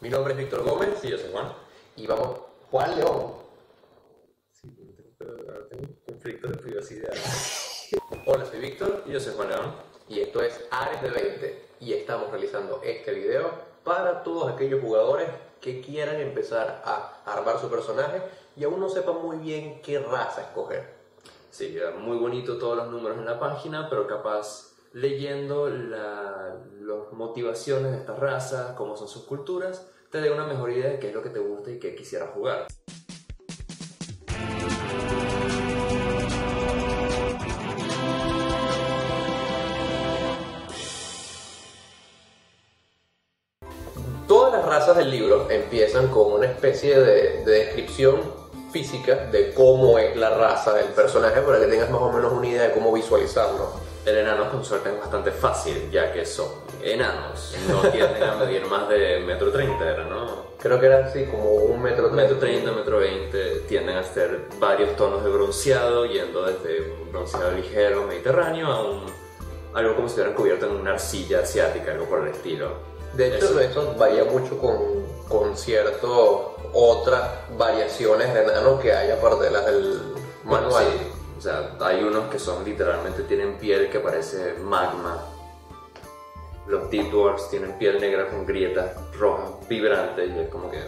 Mi nombre es Víctor Gómez Sí, yo soy Juan. y vamos. Juan León. Sí, pero tengo un conflicto de privacidad. Hola, soy Víctor Y yo soy Juan León. y esto es Ares de 20 y estamos realizando este video para todos aquellos jugadores que quieran empezar a armar su personaje y aún no sepan muy bien qué raza escoger. Sí, muy bonito todos los números en la página, pero capaz leyendo la, las motivaciones de estas razas, cómo son sus culturas, te dé una mejor idea de qué es lo que te gusta y qué quisieras jugar. Todas las razas del libro empiezan con una especie de, de descripción física de cómo es la raza del personaje para que tengas más o menos una idea de cómo visualizarlo. El enano con suerte es bastante fácil, ya que son enanos. No tienden a medir más de metro treinta, era, ¿no? Creo que era así como un metro Metro 30, metro 20 tienden a ser varios tonos de bronceado, yendo desde un bronceado ligero mediterráneo a un, algo como si estuvieran cubiertos en una arcilla asiática, algo por el estilo. De hecho, Eso. eso varía mucho con, con ciertas otras variaciones de enano que hay aparte de las del manual. sí, o sea, hay unos que son literalmente, tienen piel que parece magma. Los Deep Dwarfs tienen piel negra con grietas rojas vibrantes y es como que...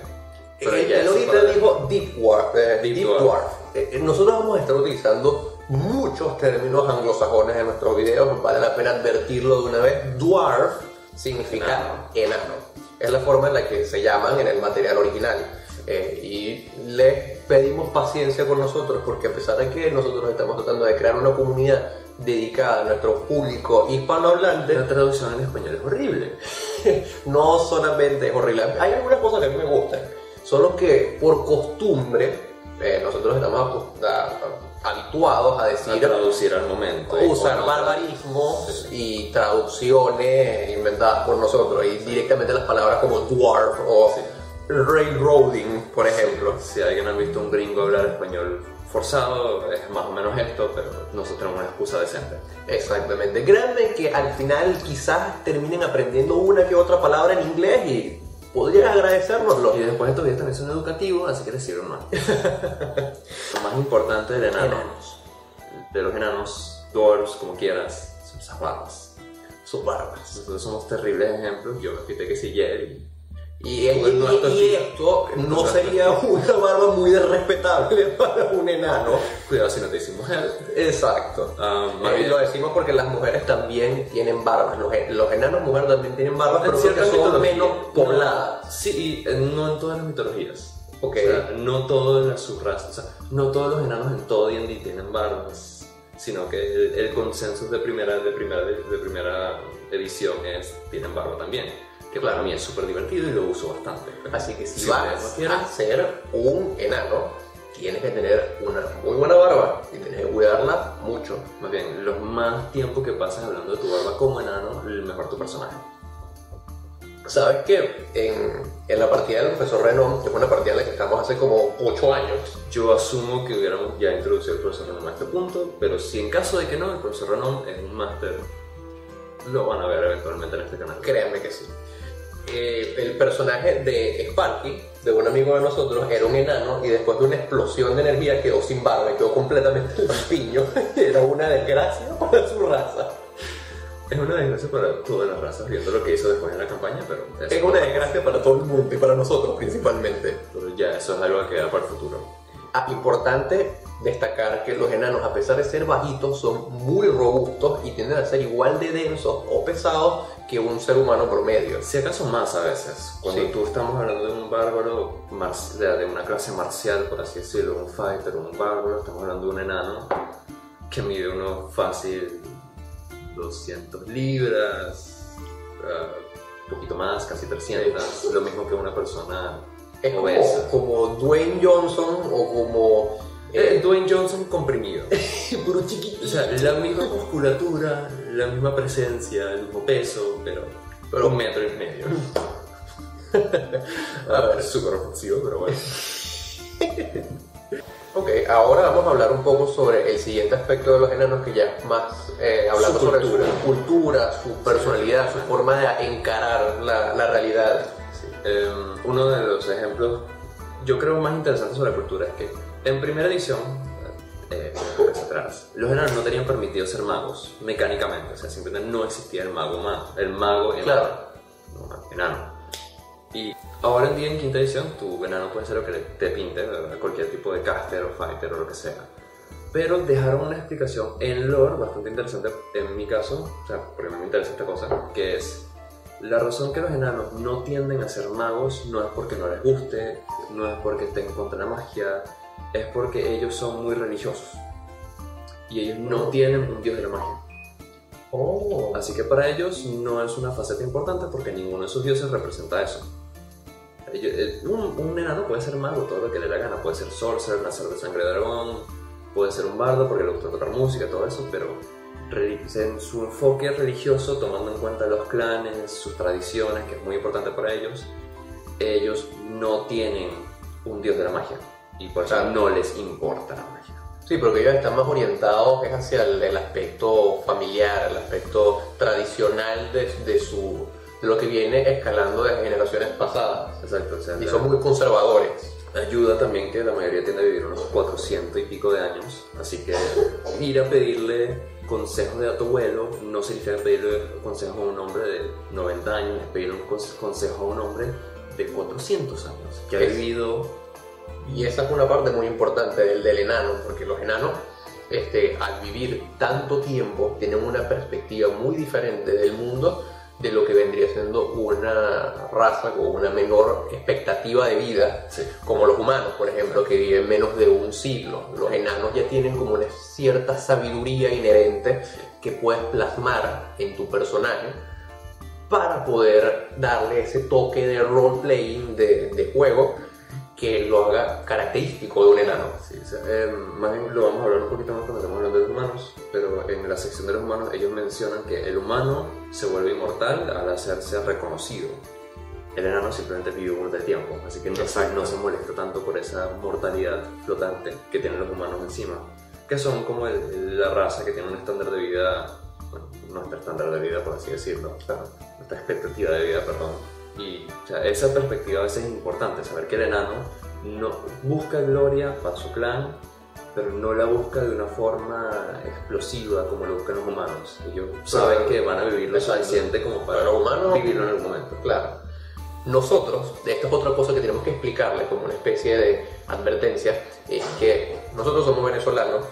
pero Él, ya él eso ahorita para- dijo Deep Dwarf. eh, Deep Deep Dwarf. Dwarf. Eh, eh, nosotros vamos a estar utilizando muchos términos anglosajones en nuestros videos. Vale la pena advertirlo de una vez. Dwarf significa enano. Es la forma en la que se llaman en el material original. Eh, y les pedimos paciencia con nosotros porque a pesar de que nosotros estamos tratando de crear una comunidad dedicada a nuestro público hispanohablante, La traducción en español es horrible. no solamente es horrible. Hay algunas cosas que a mí me gustan, solo que por costumbre eh, nosotros estamos a- a- habituados a A decir, traducir al momento. usar barbarismos y traducciones inventadas por nosotros y directamente las palabras como dwarf o Sí. Railroading, por ejemplo. Si alguien ha visto un gringo hablar español forzado, es más o menos esto, pero nosotros tenemos una excusa decente. Exactamente. Créanme que al final quizás terminen aprendiendo una que otra palabra en inglés y podrían agradecérnoslo. Y después estos videos también son educativos, así que les sirven más. Lo más importante del enano, Enanos. de los enanos, dwarves, como quieras, son esas barbas. Sus barbas. Nosotros somos terribles ejemplos. Yo me quité que si Jerry. Y, Pues no y- esto y esto no sería una barba muy respetable para un enano. Cuidado si no te hicimos mujer. Exacto. Más Eh, lo decimos porque las mujeres también tienen barbas. Los, en- los enanos mujeres también tienen barbas, pero en porque son menos pobladas. no- sí, y eh, no en todas las mitologías. Ok. O sea, no todas las subrazas, o sea, no todos los enanos en todo D&D tienen barbas, sino que el, el consenso de primera, de, primera, de, primera edición es tienen barba también, que para Claro. mí es súper divertido y lo uso bastante. Así que si Si vas no a ser un enano, tienes que tener una muy buena barba y tienes que cuidarla mucho. Más bien, los más tiempo que pasas hablando de tu barba como enano, mejor tu personaje. ¿Sabes qué? En, en la partida del profesor Renom, que fue una partida en la que estamos hace como 8 años, Yo asumo que hubiéramos ya introducido el profesor Renom a este punto, pero si en caso de que no, el profesor Renom es un máster, lo van a ver eventualmente en este canal. Créanme que sí. Eh, el personaje de Sparky, de un amigo de nosotros, era un enano y después de una explosión de energía quedó sin barba y quedó completamente lampiño. era una desgracia para su raza. Es una desgracia para todas las razas, viendo lo que hizo después en la campaña, pero eso Es una desgracia para todo el mundo y para nosotros principalmente. pero ya eso es algo que queda para el futuro. Ah, importante destacar que los enanos, a pesar de ser bajitos, son muy robustos y tienden a ser igual de densos o pesados que un ser humano promedio. Si acaso más a veces, cuando Sí. tú estamos hablando de un bárbaro, de una clase marcial, por así decirlo, un fighter, un bárbaro, estamos hablando de un enano que mide uno fácil 200 libras, ah, un poquito más, casi 300, lo mismo que una persona Es como, como Dwayne Johnson o como... Eh, Dwayne Johnson comprimido. pero chiquitito. O sea, la misma musculatura, la misma presencia, el mismo peso, pero, Pero- un metro y medio. A ver. Es súper ofensivo, pero bueno. Ok, ahora vamos a hablar un poco sobre el siguiente aspecto de los enanos, que ya es más eh, hablando Su sobre cultura. su cultura, su personalidad, su forma de encarar la, la realidad. Sí. Em, uno de los ejemplos, yo creo, más interesantes sobre la cultura es que en primera edición, eh, atrás, los enanos no tenían permitido ser magos mecánicamente, o sea, simplemente no existía el mago mago, el mago enano. Claro. No, enano. Y ahora en día en quinta edición, tu enano puede ser lo que te pinte, ¿verdad? cualquier tipo de caster o fighter o lo que sea. Pero dejaron una explicación en lore bastante interesante en mi caso, o sea, porque me interesa esta cosa, que es la razón que los enanos no tienden a ser magos no es porque no les guste, no es porque estén contra la magia, es porque ellos son muy religiosos. Y ellos no tienen un dios de la magia. Oh. Así que para ellos no es una faceta importante porque ninguno de sus dioses representa eso. Ellos- eh, Un, un enano puede ser mago, todo lo que le dé la gana. Puede ser sorcerer, nacer de sangre de dragón, puede ser un bardo porque le gusta tocar música, todo eso, pero en su enfoque religioso, tomando en cuenta los clanes, sus tradiciones, que es muy importante para ellos, ellos no tienen un dios de la magia y por eso no les importa la magia. Sí, porque ellos están más orientados es hacia el, el aspecto familiar, el aspecto tradicional de, de su, de lo que viene escalando de generaciones pasadas. Exacto, o sea, Y son muy conservadores. Ayuda también que la mayoría tiende a vivir unos 400 y pico de años, así que ir a pedirle consejos de tu abuelo no significa pedirle consejo a un hombre de 90 años, es pedirle un cons- consejo a un hombre de 400 años, que ha vivido... Y esa es una parte muy importante del, del enano, porque los enanos, este, al vivir tanto tiempo, tienen una perspectiva muy diferente del mundo de lo que vendría siendo una raza con una menor expectativa de vida, Sí. como los humanos, por ejemplo, que viven menos de un siglo. Los enanos ya tienen como una cierta sabiduría inherente que puedes plasmar en tu personaje para poder darle ese toque de role-playing, de, de juego, que lo haga característico de un enano. Sí, o sea, eh, más bien lo vamos a hablar un poquito más cuando estemos hablando de los humanos, pero en la sección de los humanos ellos mencionan que el humano se vuelve inmortal al hacerse reconocido. El enano simplemente vive un montón de tiempo, así que no, no se molesta tanto por esa mortalidad flotante que tienen los humanos encima, que son como el- la raza que tiene un estándar de vida, bueno, nuestro estándar de vida por así decirlo, nuestra expectativa de vida, perdón. Y o sea, esa perspectiva a veces es importante, saber que el enano no busca gloria para su clan, pero no la busca de una forma explosiva como lo buscan los humanos. Ellos saben Claro. que van a vivir lo suficiente como para humanos- vivirlo en el momento. Claro. Nosotros, esto es otra cosa que tenemos que explicarle como una especie de advertencia, es que nosotros somos venezolanos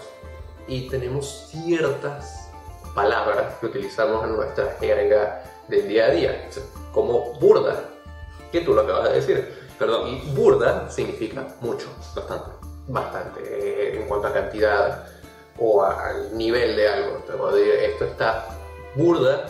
y tenemos ciertas palabras que utilizamos en nuestra jerga del día a día, como burda, que tú lo acabas de decir. Perdón. Y burda significa mucho, Bastante. bastante, eh, en cuanto a cantidad o al nivel de algo. Decir, Esto está burda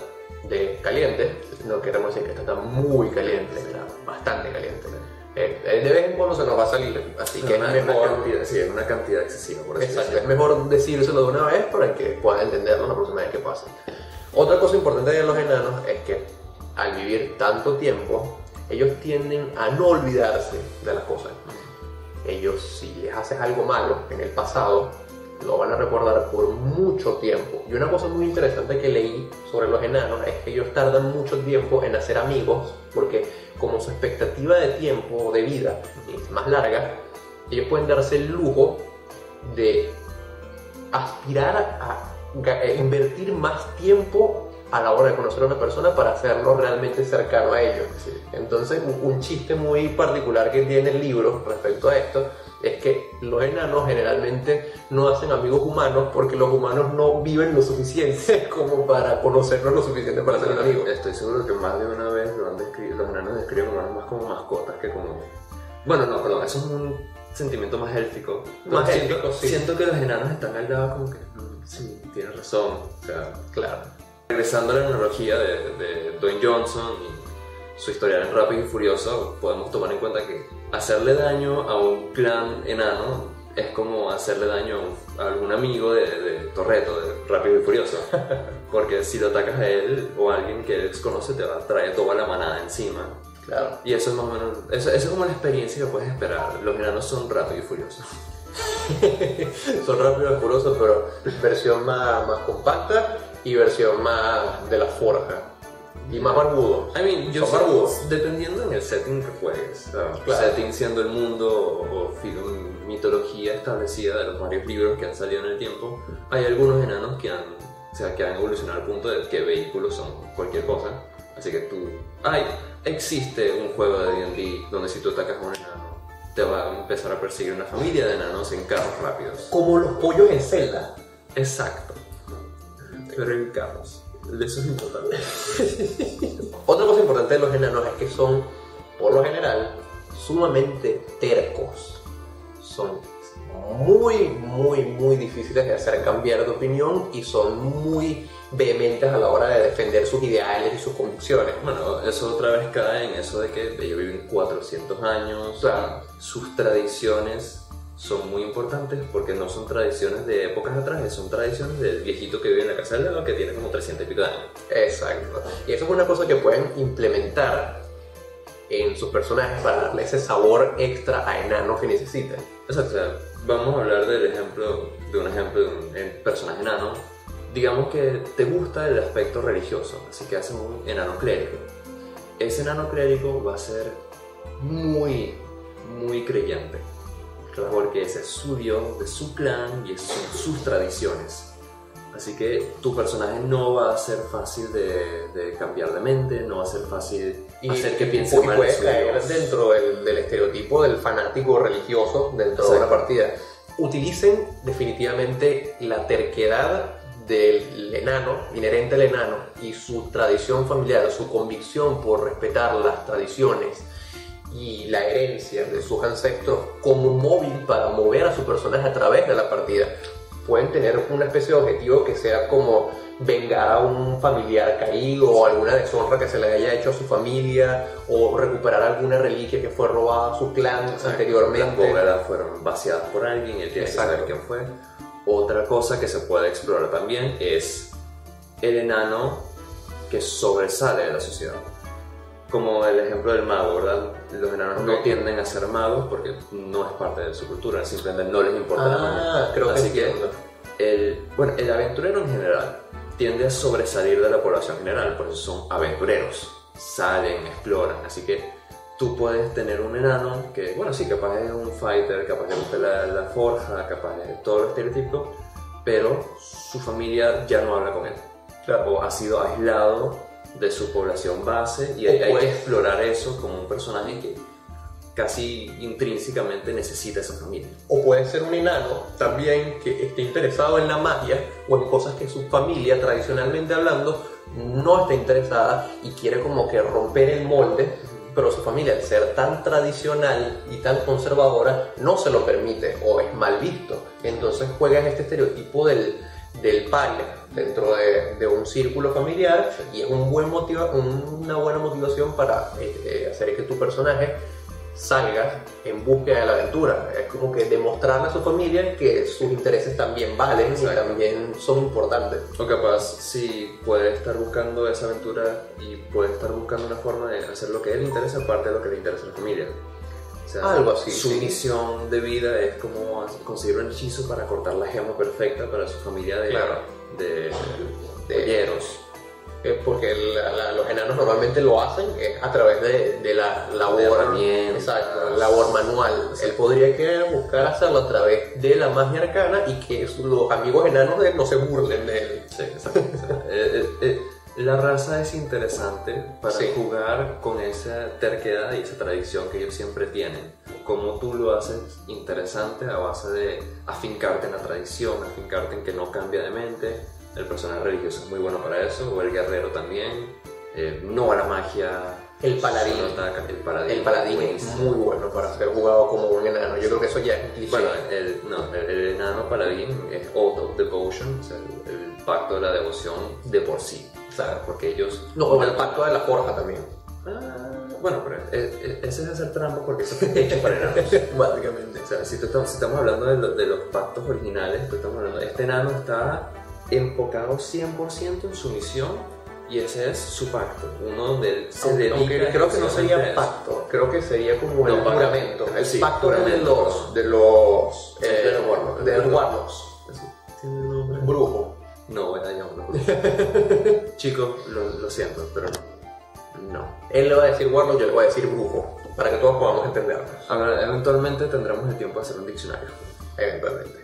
de caliente, no queremos decir que esto está muy caliente, está bastante caliente. Eh, de vez en cuando se nos va a salir, así que una, es una mejor, cantidad, sí, es una cantidad excesiva, por así exacto, es mejor decírselo de una vez para que puedan entenderlo la próxima vez que pase. Otra cosa importante de los enanos es que al vivir tanto tiempo, ellos tienden a no olvidarse de las cosas. Ellos, si les haces algo malo en el pasado, lo van a recordar por mucho tiempo. Y una cosa muy interesante que leí sobre los enanos es que ellos tardan mucho tiempo en hacer amigos, porque como su expectativa de tiempo o de vida es más larga, ellos pueden darse el lujo de aspirar a, invertir más tiempo a la hora de conocer a una persona para hacerlo realmente cercano a ellos. Sí. Entonces, un, chiste muy particular que tiene el libro respecto a esto es que los enanos generalmente no hacen amigos humanos porque los humanos no viven lo suficiente como para conocerlos lo suficiente para ser un amigo. Estoy seguro que más de una vez lo han los enanos describen humanos más como mascotas que como... Bueno, no, perdón, eso es un sentimiento más élfico. Más Pero siento, élfico, sí. Siento que los enanos están al lado como que... "Mm, sí, tienes razón. O sea, Claro. regresando a la analogía de, de Dwayne Johnson y su historial en Rápido y Furioso, podemos tomar en cuenta que hacerle daño a un clan enano es como hacerle daño a algún amigo de, de Torreto, de Rápido y Furioso. Porque si lo atacas a él o a alguien que él desconoce, te va a traer toda la manada encima. Claro. Y eso es más o menos, eso, eso es como la experiencia que puedes esperar. Los enanos son Rápido y Furioso. Son rápidos y furiosos, pero versión más, más compacta y versión más de la forja. Y más barbudos. I mean, yo Son barbudos. dependiendo en el setting que juegues. o Claro. Setting siendo el mundo o, fi- mitología establecida de los varios libros que han salido en el tiempo, hay algunos enanos que han, o sea, que han evolucionado al punto de que vehículos son cualquier cosa. Así que tú, ay, existe un juego de D&D donde si tú atacas a un enano, te va a empezar a perseguir una familia de enanos en carros rápidos. Como los pollos en Zelda. Exacto. Pero en carros. Eso es importante. Otra cosa importante de los enanos es que son, por lo general, sumamente tercos. Son muy, muy, muy difíciles de hacer cambiar de opinión y son muy vehementes a la hora de defender sus ideales y sus convicciones. Bueno, eso otra vez cae en eso de que ellos viven 400 años, Claro. sus tradiciones son muy importantes porque no son tradiciones de épocas atrás, son tradiciones del viejito que vive en la casa del lado que tiene como 300 y pico de años. Exacto. Y eso es una cosa que pueden implementar en sus personajes para darle ese sabor extra a enanos que necesitan. Exacto, vamos a hablar del ejemplo, de un ejemplo de un personaje enano. Digamos que te gusta el aspecto religioso, así que haces un enano clérigo. Ese enano clérigo va a ser muy, muy creyente. Claro, porque ese es su dios, de su clan y sus tradiciones. Así que tu personaje no va a ser fácil de, de cambiar de mente, no va a ser fácil hacer que piense y mal de puede su caer dentro del, del estereotipo del fanático religioso dentro de una partida. Utilicen definitivamente la terquedad del enano, inherente al enano, y su tradición familiar, su convicción por respetar las tradiciones y la herencia de sus ancestros como móvil para mover a su personaje a través de la partida. Pueden tener una especie de objetivo que sea como vengar a un familiar caído o alguna deshonra que se le haya hecho a su familia o recuperar alguna reliquia que fue robada a su clan Las anteriormente. bóvedas fueron vaciadas por alguien y él tiene que Exacto. saber quién fue. Otra cosa que se puede explorar también es el enano que sobresale de la sociedad. Como el ejemplo del mago, ¿verdad? Los enanos no tienden a ser magos porque no es parte de su cultura, simplemente no les importa la magia. Ah, creo que Así que entiendo. el, bueno, el aventurero en general tiende a sobresalir de la población general, por eso son aventureros. Salen, exploran, así que tú puedes tener un enano que, bueno, sí, capaz es un fighter, capaz le gusta la, la forja, capaz es todo lo estereotípico, pero su familia ya no habla con él. O ha sido aislado de su población base y hay, hay Pues- que explorar eso como un personaje que casi intrínsecamente necesita esa familia. O puede ser un enano también que esté interesado en la magia o en cosas que su familia, tradicionalmente hablando, no está interesada y quiere como que romper el molde, pero su familia, al ser tan tradicional y tan conservadora, no se lo permite o es mal visto. Entonces juega en este estereotipo del, del paria dentro de, de un círculo familiar y es un buen motiva, una buena motivación para eh, eh, hacer que tu personaje salga en búsqueda de la aventura. Es como que demostrarle a su familia que sus intereses también valen y Exacto. también son importantes. O capaz si puede estar buscando esa aventura y puede estar buscando una forma de hacer lo que él le interesa, aparte de lo que le interesa a la familia. O sea, Algo así, Su sí. misión de vida es como conseguir un hechizo para cortar la gema perfecta para su familia de, Claro. de, De- polleros. Eh, porque la- la- los enanos normalmente lo hacen es a través de, de la labor, De exacto, labor manual. Él podría querer buscar hacerlo a través de la magia arcana y que los amigos enanos de él no se burlen de él. Sí, exacto. Eh, eh, eh, la raza es interesante para Sí. jugar con esa terquedad y esa tradición que ellos siempre tienen. Como tú lo haces interesante a base de afincarte en la tradición, afincarte en que no cambia de mente. El personaje religioso es muy bueno para eso, o el guerrero también. Eh, no a la magia. El paladín. ataca, el paladín. El paladín es muy bueno para ser jugado como un enano. Yo creo que eso ya es cliché. Bueno, el, no, el, el enano paladín es Oath of Devotion, o sea, el, el pacto de la devoción de por sí. Claro. Porque ellos. no, o el pacto de la forja también. Ah, bueno, pero e- e- ese es hacer trampa porque eso fue hecho para enanos. Básicamente. O sea, si, estamos, si estamos hablando de, lo- de los pactos originales, tú estamos hablando, este enano está enfocado 100% en su misión y ese es su pacto, uno donde él se Aunque- dedica aunque creo que no sería pacto, creo que sería como No, el juramento. El Sí, pacto de los, de los, eh, de los warlocks. de los warlocks. Brujo. No, voy a llamarlo. Chicos, lo, lo siento, pero no. No. Él le va a decir Warlock, yo le voy a decir brujo, para que todos podamos entendernos. Eventualmente tendremos el tiempo de hacer un diccionario. Eventualmente.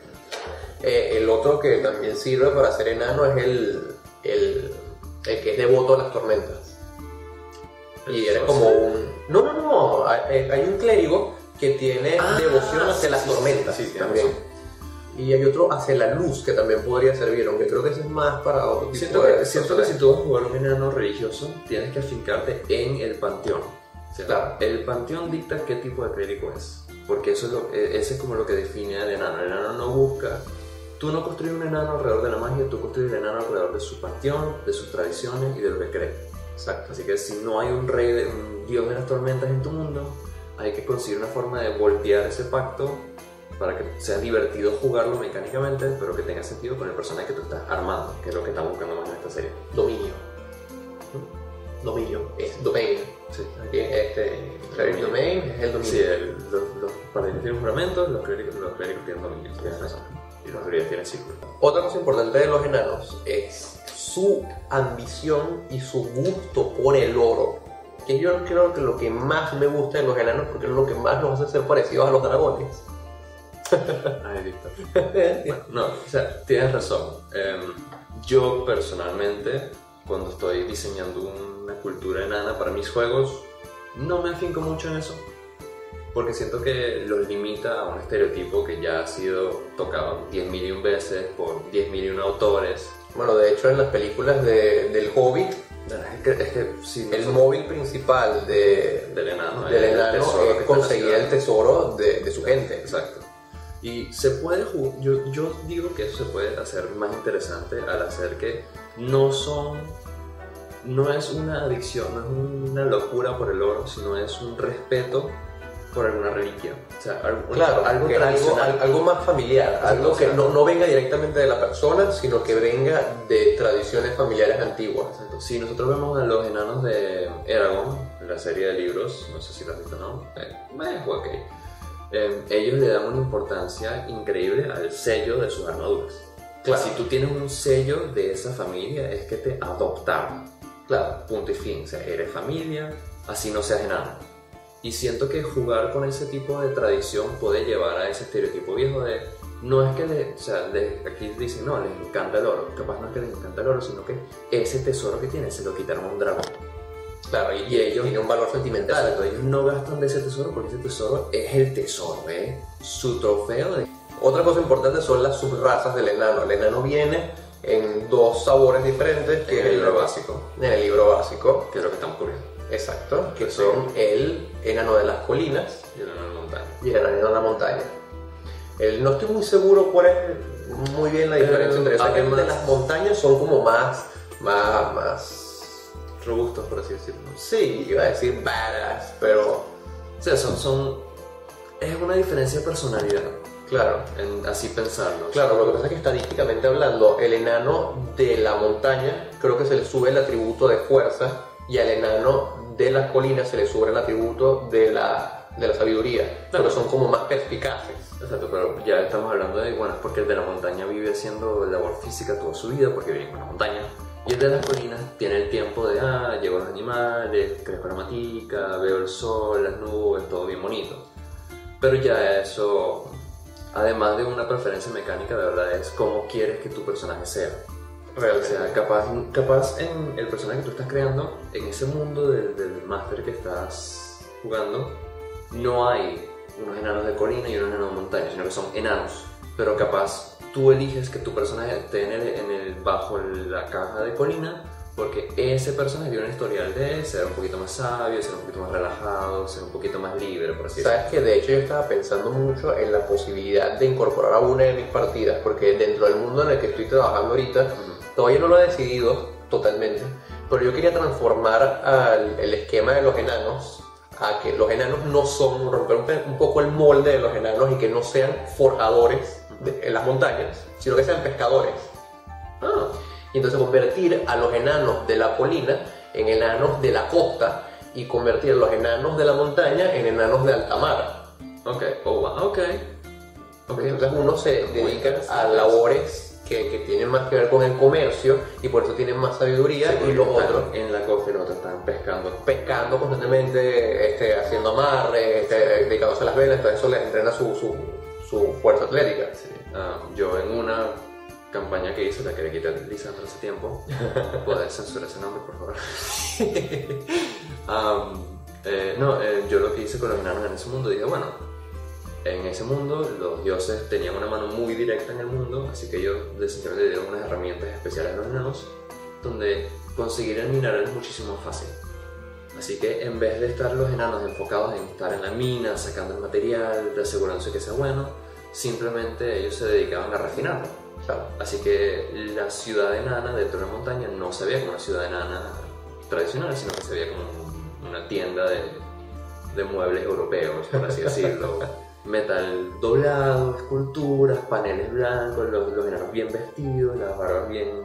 Eh, el otro que también sirve para ser enano es el, el, el que es devoto a las tormentas. Y eres como un... No, no, no. Hay, hay un clérigo que tiene Ah, devoción hacia sí, las sí, tormentas sí, tienes también. Y hay otro hacia la luz que también podría servir, aunque creo que ese es más para otro tipo Siento de que, siento que si tú vas a jugar un enano religioso, tienes que afincarte en el panteón. O sea, Claro. El panteón dicta qué tipo de clérigo es. Porque eso es lo, eh, ese es como lo que define al enano. El enano no busca. Tú no construyes un enano alrededor de la magia, tú construyes el enano alrededor de su panteón, de sus tradiciones y de lo que cree. Exacto. Así que si no hay un rey, de, un dios de las tormentas en tu mundo, hay que conseguir una forma de voltear ese pacto para que sea divertido jugarlo mecánicamente, pero que tenga sentido con el personaje que tú estás armando, que es lo que estamos buscando más en esta serie. Dominio. Dominio. Es domain. Sí. Aquí, este, cleric domain es el dominio. Sí, el- los, los paladines tienen juramentos, los clérigos, los clérigos tienen dominio, tienes razón. Y los druidas tienen círculo. Otra cosa importante de los enanos es su ambición y su gusto por el oro. Que yo creo que lo que más me gusta de los enanos, porque es lo que más nos hace ser parecidos a los dragones. Ay, Víctor. No, o sea, tienes razón. Em, yo personalmente, cuando estoy diseñando una cultura enana para mis juegos, no me afinco mucho en eso. Porque siento que los limita a un estereotipo que ya ha sido tocado 10 mil y un veces por 10 mil y un autores. Bueno, de hecho en las películas de- del Hobbit, Es que, es que el nosotros- móvil principal de, del enano, del el enano es conseguir el tesoro de, de su gente. Exacto. Y se puede yo, yo digo que eso se puede hacer más interesante al hacer que no son, no es una adicción, no es una locura por el oro, sino es un respeto por alguna reliquia. O sea, algo, Claro, algo algo, algo más familiar, algo que no, no venga directamente de la persona, sino que venga de tradiciones familiares antiguas. Exacto. Si nosotros vemos a los enanos de Eragon, en la serie de libros, no sé si lo has visto o no, eh, eh, ok. Eh, ellos le dan una importancia increíble al sello de sus armaduras. Claro. Si tú tienes un sello de esa familia, es que te adoptaron. Claro, punto y fin. O sea, eres familia, así no seas enano. Y siento que jugar con ese tipo de tradición puede llevar a ese estereotipo viejo de. No es que le, o sea, le- aquí dicen, no, les encanta el oro. Capaz no es que les encanta el oro, sino que ese tesoro que tienen se lo quitaron a un dragón. Claro, y, ellos tienen un valor sentimental. Exacto, ellos no gastan de ese tesoro porque ese tesoro es el tesoro, ¿eh? Su trofeo de. Otra cosa importante son las subrazas del enano. El enano viene en dos sabores diferentes, que En el libro básico. En el libro básico, que es lo que estamos cubriendo. exacto, que son el enano de las colinas Y el enano de montaña. y el enano de la montaña. El- no estoy muy seguro cuál es muy bien la diferencia entre de las montañas son como más, más, más... Robustos, por así decirlo. Sí, iba a decir badass, pero O sea, son, son. Es una diferencia de personalidad, claro. en así pensarlo. Claro, lo que pasa es que estadísticamente hablando, el enano de la montaña creo que se le sube el atributo de fuerza y al enano de las colinas se le sube el atributo de la, de la sabiduría, Claro. porque son como más perspicaces. Exacto, pero ya estamos hablando de, bueno, es porque el de la montaña vive haciendo labor física toda su vida, porque vive en una montaña. Y el de las colinas tiene el tiempo de, ah, llego los animales, crezco la matica, veo el sol, las nubes, todo bien bonito. Pero ya eso, además de una preferencia mecánica, de verdad es cómo quieres que tu personaje sea. O sea, capaz, capaz en el personaje que tú estás creando, en ese mundo del, del máster que estás jugando, no hay unos enanos de colina y unos enanos de montaña, sino que son enanos. Pero capaz tú eliges que tu personaje esté en el, en el- bajo la caja de colina porque ese personaje tiene un historial de ser un poquito más sabio, ser un poquito más relajado, ser un poquito más libre, por así. Sabes que de hecho yo estaba pensando mucho en la posibilidad de incorporar a una de mis partidas, porque dentro del mundo en el que estoy trabajando ahorita, todavía no lo he decidido totalmente, pero yo quería transformar al- el esquema de los enanos a que los enanos no son, romper un, poco el molde de los enanos y que no sean forjadores de- en las montañas, sino que sean pescadores. Ah, Y entonces convertir a los enanos de la colina en enanos de la costa y convertir a los enanos de la montaña en enanos de alta mar. ok, oh, ok. Ok, Entonces uno se dedica a labores que, que tienen más que ver con el comercio y por eso tienen más sabiduría Sí, y los otros en la costa otros están pescando. pescando constantemente, este, haciendo amarres, este, dedicándose a las velas, entonces eso les entrena su, su, su fuerza atlética. Sí. Ah, yo en una campaña que hice, la que le quité a Lisandro hace tiempo, ¿puedes censurar ese nombre, por favor? Am, eh, no, eh, yo lo que hice con los enanos en ese mundo, dije, bueno, en ese mundo los dioses tenían una mano muy directa en el mundo, así que ellos decidieron dieron unas herramientas especiales a los enanos, donde conseguir el mineral es muchísimo más fácil. Así que en vez de estar los enanos enfocados en estar en la mina, sacando el material, asegurándose que sea bueno, simplemente ellos se dedicaban a refinarlo. Claro. Así que la ciudad enana dentro de la montaña no se veía como una ciudad enana tradicional, sino que se veía como una tienda de, de muebles europeos, por así decirlo. Metal doblado, esculturas, paneles blancos, los, los enanos bien vestidos, las barbas bien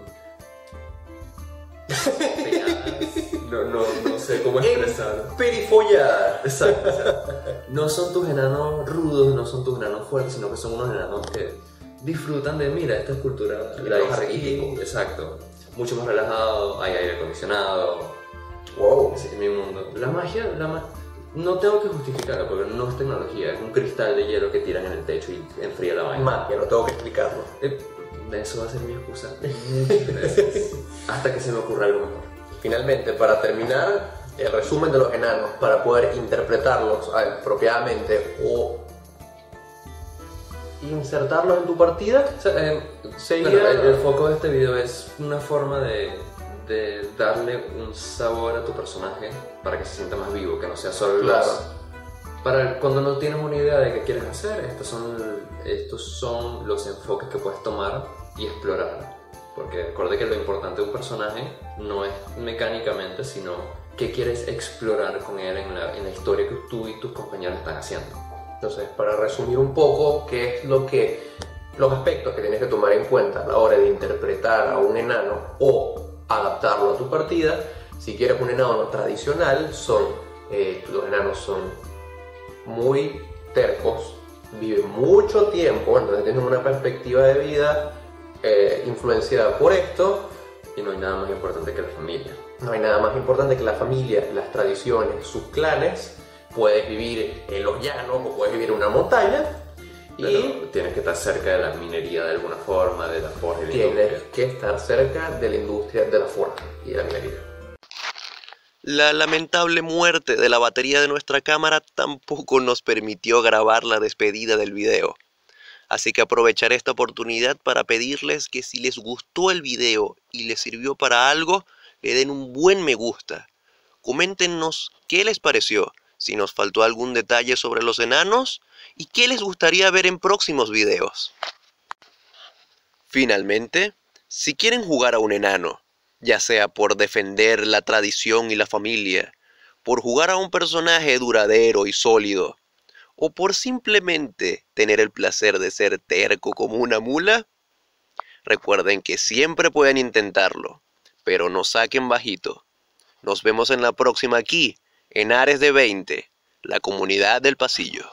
peinadas. No, no, no sé cómo expresarlo. Perifollada. Exacto, exacto. No son tus enanos rudos, no son tus enanos fuertes, sino que son unos enanos que disfrutan de, mira, esta escultura la hice. Exacto. Mucho más relajado, hay aire acondicionado. Wow. Sí, mi mundo. La magia, la ma- no tengo que justificarla porque no es tecnología, es un cristal de hielo que tiran en el techo y enfría la vaina. Magia, no tengo que explicarlo. Eh, Eso va a ser mi excusa. Hasta que se me ocurra algo mejor. Finalmente, para terminar, el resumen de los enanos, para poder interpretarlos apropiadamente o insertarlos en tu partida, O sea, eh, sería... Bueno, el, el foco de este video es una forma de, de darle un sabor a tu personaje para que se sienta más vivo, que no sea solo el Claro. Para cuando no tienes una idea de qué quieres hacer, estos son, estos son los enfoques que puedes tomar y explorar. Porque recuerde que lo importante de un personaje no es mecánicamente, sino qué quieres explorar con él en la, en la historia que tú y tus compañeros están haciendo. Entonces, para resumir un poco, qué es lo que los aspectos que tienes que tomar en cuenta a la hora de interpretar a un enano o adaptarlo a tu partida, si quieres un enano tradicional, son eh, los enanos son muy tercos, viven mucho tiempo, entonces tienen una perspectiva de vida eh, influenciada por esto. Y no hay nada más importante que la familia. No hay nada más importante que la familia, las tradiciones, sus clanes. Puedes vivir en los llanos o puedes vivir en una montaña y Pero tienes que estar cerca de la minería de alguna forma, de la forja y la tienes industria. que estar cerca de la industria de la forja y de la minería. La lamentable muerte de la batería de nuestra cámara tampoco nos permitió grabar la despedida del video. Así que aprovecharé esta oportunidad para pedirles que si les gustó el video y les sirvió para algo, le den un buen me gusta. Coméntenos qué les pareció, si nos faltó algún detalle sobre los enanos y qué les gustaría ver en próximos videos. Finalmente, si quieren jugar a un enano, ya sea por defender la tradición y la familia, por jugar a un personaje duradero y sólido, o por simplemente tener el placer de ser terco como una mula, recuerden que siempre pueden intentarlo, pero no saquen bajito. Nos vemos en la próxima aquí, en Ares de 20, la comunidad del pasillo.